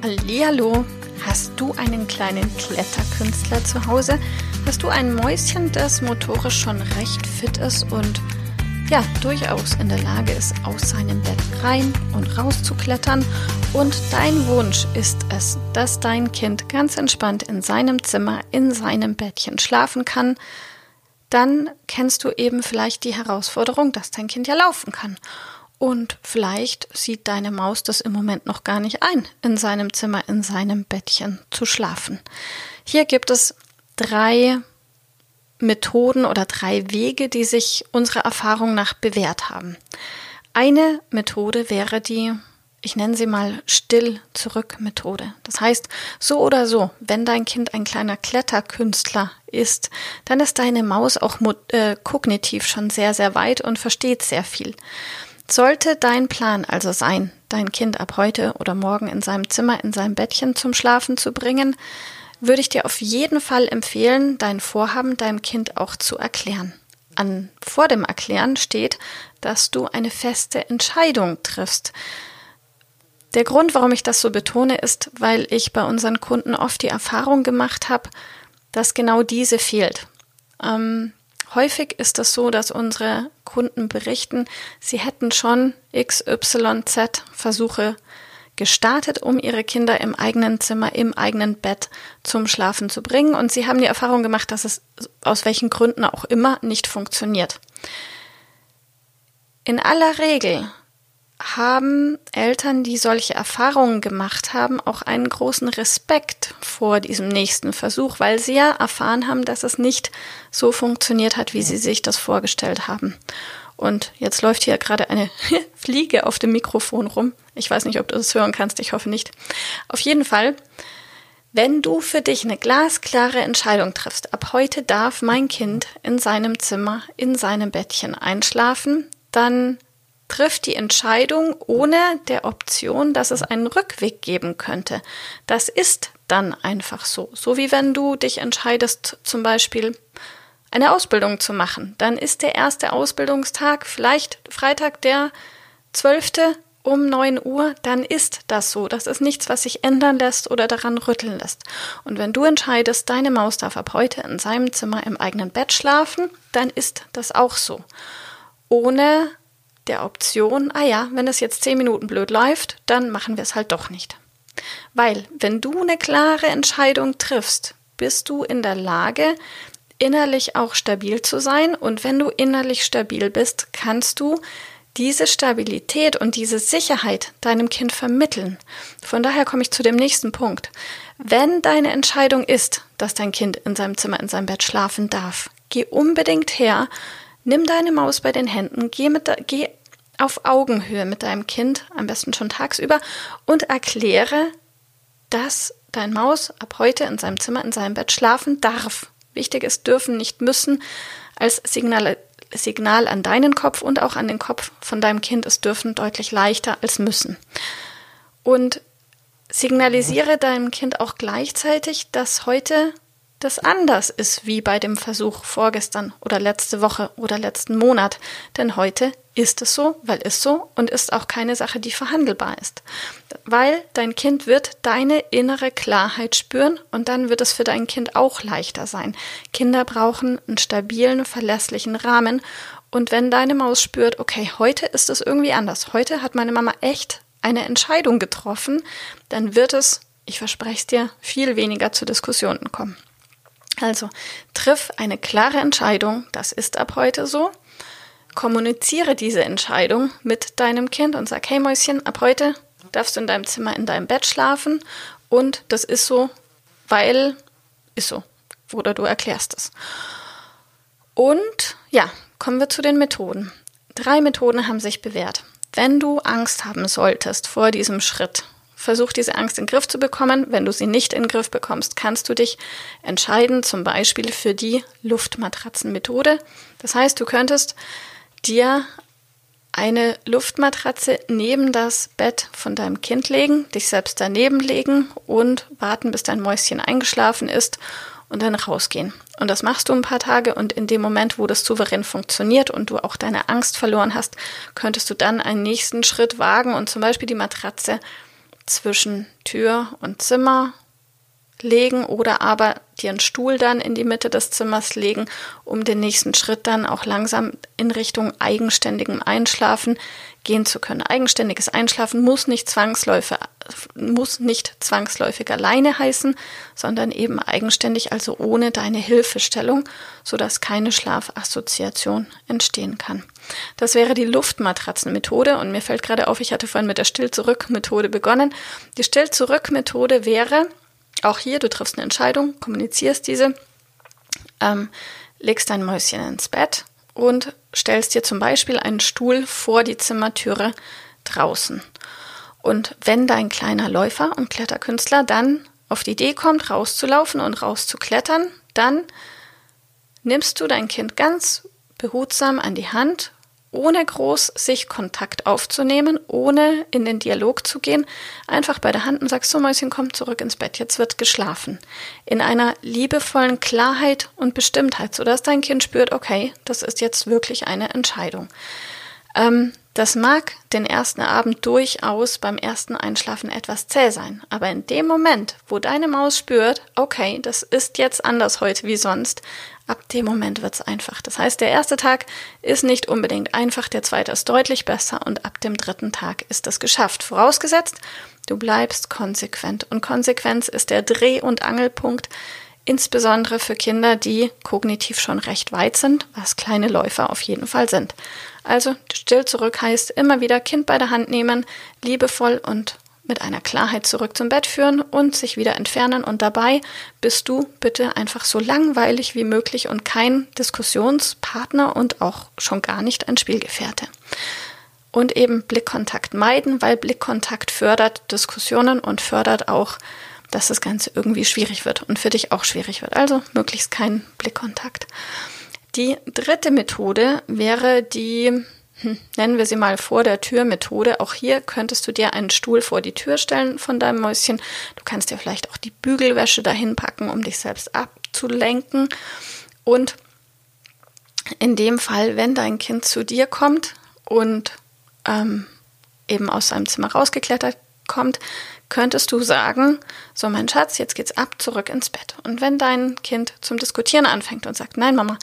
Hallihallo, hast du einen kleinen Kletterkünstler zu Hause? Hast du ein Mäuschen, das motorisch schon recht fit ist und ja, durchaus in der Lage ist, aus seinem Bett rein und raus zu klettern. Und dein Wunsch ist es, dass dein Kind ganz entspannt in seinem Zimmer, in seinem Bettchen schlafen kann. Dann kennst du eben vielleicht die Herausforderung, dass dein Kind ja laufen kann. Und vielleicht sieht deine Maus das im Moment noch gar nicht ein, in seinem Zimmer, in seinem Bettchen zu schlafen. Hier gibt es drei Methoden oder drei Wege, die sich unserer Erfahrung nach bewährt haben. Eine Methode wäre die, ich nenne sie mal Still-Zurück-Methode. Das heißt, so oder so, wenn dein Kind ein kleiner Kletterkünstler ist, dann ist deine Maus auch äh, kognitiv schon sehr, sehr weit und versteht sehr viel. Sollte dein Plan also sein, dein Kind ab heute oder morgen in seinem Zimmer, in seinem Bettchen zum Schlafen zu bringen, würde ich dir auf jeden Fall empfehlen, dein Vorhaben deinem Kind auch zu erklären. An, vor dem Erklären steht, dass du eine feste Entscheidung triffst. Der Grund, warum ich das so betone, ist, weil ich bei unseren Kunden oft die Erfahrung gemacht habe, dass genau diese fehlt. Ähm, Häufig ist es so, dass unsere Kunden berichten, sie hätten schon XYZ Versuche gestartet, um ihre Kinder im eigenen Zimmer, im eigenen Bett zum Schlafen zu bringen. Und sie haben die Erfahrung gemacht, dass es aus welchen Gründen auch immer nicht funktioniert. In aller Regel haben Eltern, die solche Erfahrungen gemacht haben, auch einen großen Respekt vor diesem nächsten Versuch, weil sie ja erfahren haben, dass es nicht so funktioniert hat, wie sie sich das vorgestellt haben. Und jetzt läuft hier gerade eine Fliege auf dem Mikrofon rum. Ich weiß nicht, ob du das hören kannst, ich hoffe nicht. Auf jeden Fall, wenn du für dich eine glasklare Entscheidung triffst, ab heute darf mein Kind in seinem Zimmer, in seinem Bettchen einschlafen, dann trifft die Entscheidung ohne der Option, dass es einen Rückweg geben könnte. Das ist dann einfach so. So wie wenn du dich entscheidest, zum Beispiel eine Ausbildung zu machen. Dann ist der erste Ausbildungstag vielleicht Freitag der 12. um 9 Uhr, dann ist das so. Das ist nichts, was sich ändern lässt oder daran rütteln lässt. Und wenn du entscheidest, deine Maus darf ab heute in seinem Zimmer im eigenen Bett schlafen, dann ist das auch so. Ohne der Option, ah ja, wenn es jetzt zehn Minuten blöd läuft, dann machen wir es halt doch nicht. Weil, wenn du eine klare Entscheidung triffst, bist du in der Lage, innerlich auch stabil zu sein. Und wenn du innerlich stabil bist, kannst du diese Stabilität und diese Sicherheit deinem Kind vermitteln. Von daher komme ich zu dem nächsten Punkt. Wenn deine Entscheidung ist, dass dein Kind in seinem Zimmer, in seinem Bett schlafen darf, geh unbedingt her, nimm deine Maus bei den Händen, geh, mit, geh auf Augenhöhe mit deinem Kind, am besten schon tagsüber, und erkläre, dass dein Maus ab heute in seinem Zimmer, in seinem Bett schlafen darf. Wichtig ist, dürfen, nicht müssen, als Signal, Signal an deinen Kopf und auch an den Kopf von deinem Kind. Es dürfen deutlich leichter als müssen. Und signalisiere deinem Kind auch gleichzeitig, dass heute das anders ist wie bei dem Versuch vorgestern oder letzte Woche oder letzten Monat. Denn heute ist es so, weil es so und ist auch keine Sache, die verhandelbar ist. Weil dein Kind wird deine innere Klarheit spüren und dann wird es für dein Kind auch leichter sein. Kinder brauchen einen stabilen, verlässlichen Rahmen und wenn deine Maus spürt, okay, heute ist es irgendwie anders, heute hat meine Mama echt eine Entscheidung getroffen, dann wird es, ich verspreche es dir, viel weniger zu Diskussionen kommen. Also triff eine klare Entscheidung, das ist ab heute so. Kommuniziere diese Entscheidung mit deinem Kind und sag, hey Mäuschen, ab heute darfst du in deinem Zimmer, in deinem Bett schlafen und das ist so, weil ist so. Oder du erklärst es. Und ja, kommen wir zu den Methoden. Drei Methoden haben sich bewährt. Wenn du Angst haben solltest vor diesem Schritt, versuch diese Angst in den Griff zu bekommen. Wenn du sie nicht in den Griff bekommst, kannst du dich entscheiden, zum Beispiel für die Luftmatratzenmethode. Das heißt, du könntest dir eine Luftmatratze neben das Bett von deinem Kind legen, dich selbst daneben legen und warten, bis dein Mäuschen eingeschlafen ist und dann rausgehen. Und das machst du ein paar Tage und in dem Moment, wo das souverän funktioniert und du auch deine Angst verloren hast, könntest du dann einen nächsten Schritt wagen und zum Beispiel die Matratze zwischen Tür und Zimmer legen oder aber dir einen Stuhl dann in die Mitte des Zimmers legen, um den nächsten Schritt dann auch langsam in Richtung eigenständigem Einschlafen gehen zu können. Eigenständiges Einschlafen muss nicht zwangsläufig, muss nicht zwangsläufig alleine heißen, sondern eben eigenständig, also ohne deine Hilfestellung, sodass keine Schlafassoziation entstehen kann. Das wäre die Luftmatratzenmethode und mir fällt gerade auf, ich hatte vorhin mit der Still-Zurück-Methode begonnen. Die Still-Zurück-Methode wäre, auch hier, du triffst eine Entscheidung, kommunizierst diese, ähm, legst dein Mäuschen ins Bett und stellst dir zum Beispiel einen Stuhl vor die Zimmertüre draußen. Und wenn dein kleiner Läufer und Kletterkünstler dann auf die Idee kommt, rauszulaufen und rauszuklettern, dann nimmst du dein Kind ganz behutsam an die Hand ohne groß sich Kontakt aufzunehmen, ohne in den Dialog zu gehen, einfach bei der Hand und sagst, so Mäuschen, komm zurück ins Bett, jetzt wird geschlafen. In einer liebevollen Klarheit und Bestimmtheit, sodass dein Kind spürt, okay, das ist jetzt wirklich eine Entscheidung. Ähm, das mag den ersten Abend durchaus beim ersten Einschlafen etwas zäh sein, aber in dem Moment, wo deine Maus spürt, okay, das ist jetzt anders heute wie sonst, ab dem Moment wird's einfach. Das heißt, der erste Tag ist nicht unbedingt einfach, der zweite ist deutlich besser und ab dem dritten Tag ist das geschafft. Vorausgesetzt, du bleibst konsequent. Und Konsequenz ist der Dreh- und Angelpunkt, insbesondere für Kinder, die kognitiv schon recht weit sind, was kleine Läufer auf jeden Fall sind. Also still zurück heißt immer wieder Kind bei der Hand nehmen, liebevoll und mit einer Klarheit zurück zum Bett führen und sich wieder entfernen. Und dabei bist du bitte einfach so langweilig wie möglich und kein Diskussionspartner und auch schon gar nicht ein Spielgefährte. Und eben Blickkontakt meiden, weil Blickkontakt fördert Diskussionen und fördert auch, dass das Ganze irgendwie schwierig wird und für dich auch schwierig wird. Also möglichst kein Blickkontakt. Die dritte Methode wäre die, nennen wir sie mal vor der Tür Methode. Auch hier könntest du dir einen Stuhl vor die Tür stellen von deinem Mäuschen. Du kannst dir vielleicht auch die Bügelwäsche dahin packen, um dich selbst abzulenken. Und in dem Fall, wenn dein Kind zu dir kommt und ähm, eben aus seinem Zimmer rausgeklettert kommt, könntest du sagen, so mein Schatz, jetzt geht's ab, zurück ins Bett. Und wenn dein Kind zum Diskutieren anfängt und sagt, nein Mama,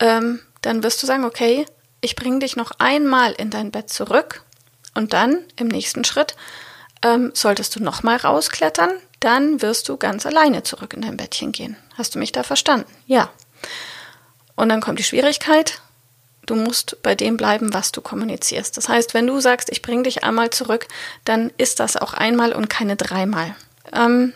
ähm, dann wirst du sagen, okay, ich bringe dich noch einmal in dein Bett zurück und dann im nächsten Schritt ähm, solltest du nochmal rausklettern, dann wirst du ganz alleine zurück in dein Bettchen gehen. Hast du mich da verstanden? Ja. Und dann kommt die Schwierigkeit, du musst bei dem bleiben, was du kommunizierst. Das heißt, wenn du sagst, ich bringe dich einmal zurück, dann ist das auch einmal und keine dreimal. Ähm,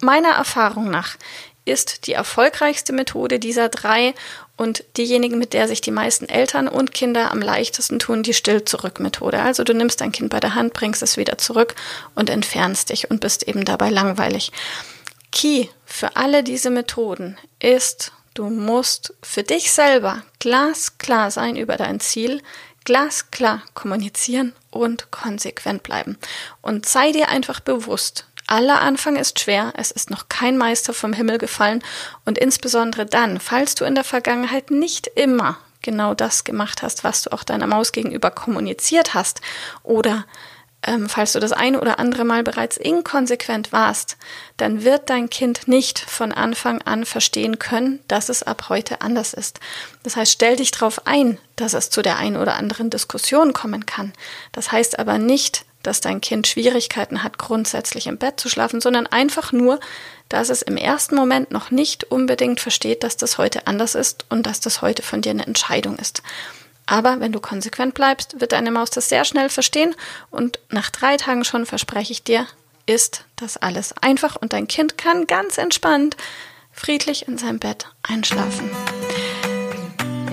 meiner Erfahrung nach ist die erfolgreichste Methode dieser drei und diejenige, mit der sich die meisten Eltern und Kinder am leichtesten tun, die Still-Zurück-Methode. Also du nimmst dein Kind bei der Hand, bringst es wieder zurück und entfernst dich und bist eben dabei langweilig. Key für alle diese Methoden ist, du musst für dich selber glasklar sein über dein Ziel, glasklar kommunizieren und konsequent bleiben. Und sei dir einfach bewusst, aller Anfang ist schwer, es ist noch kein Meister vom Himmel gefallen und insbesondere dann, falls du in der Vergangenheit nicht immer genau das gemacht hast, was du auch deiner Maus gegenüber kommuniziert hast oder ähm, falls du das eine oder andere Mal bereits inkonsequent warst, dann wird dein Kind nicht von Anfang an verstehen können, dass es ab heute anders ist. Das heißt, stell dich darauf ein, dass es zu der einen oder anderen Diskussion kommen kann. Das heißt aber nicht, dass dein Kind Schwierigkeiten hat, grundsätzlich im Bett zu schlafen, sondern einfach nur, dass es im ersten Moment noch nicht unbedingt versteht, dass das heute anders ist und dass das heute von dir eine Entscheidung ist. Aber wenn du konsequent bleibst, wird deine Maus das sehr schnell verstehen und nach drei Tagen schon verspreche ich dir, ist das alles einfach und dein Kind kann ganz entspannt, friedlich in seinem Bett einschlafen.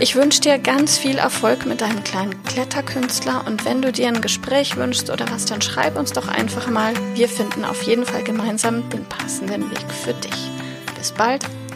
Ich wünsche dir ganz viel Erfolg mit deinem kleinen Kletterkünstler und wenn du dir ein Gespräch wünschst oder was, dann schreib uns doch einfach mal. Wir finden auf jeden Fall gemeinsam den passenden Weg für dich. Bis bald.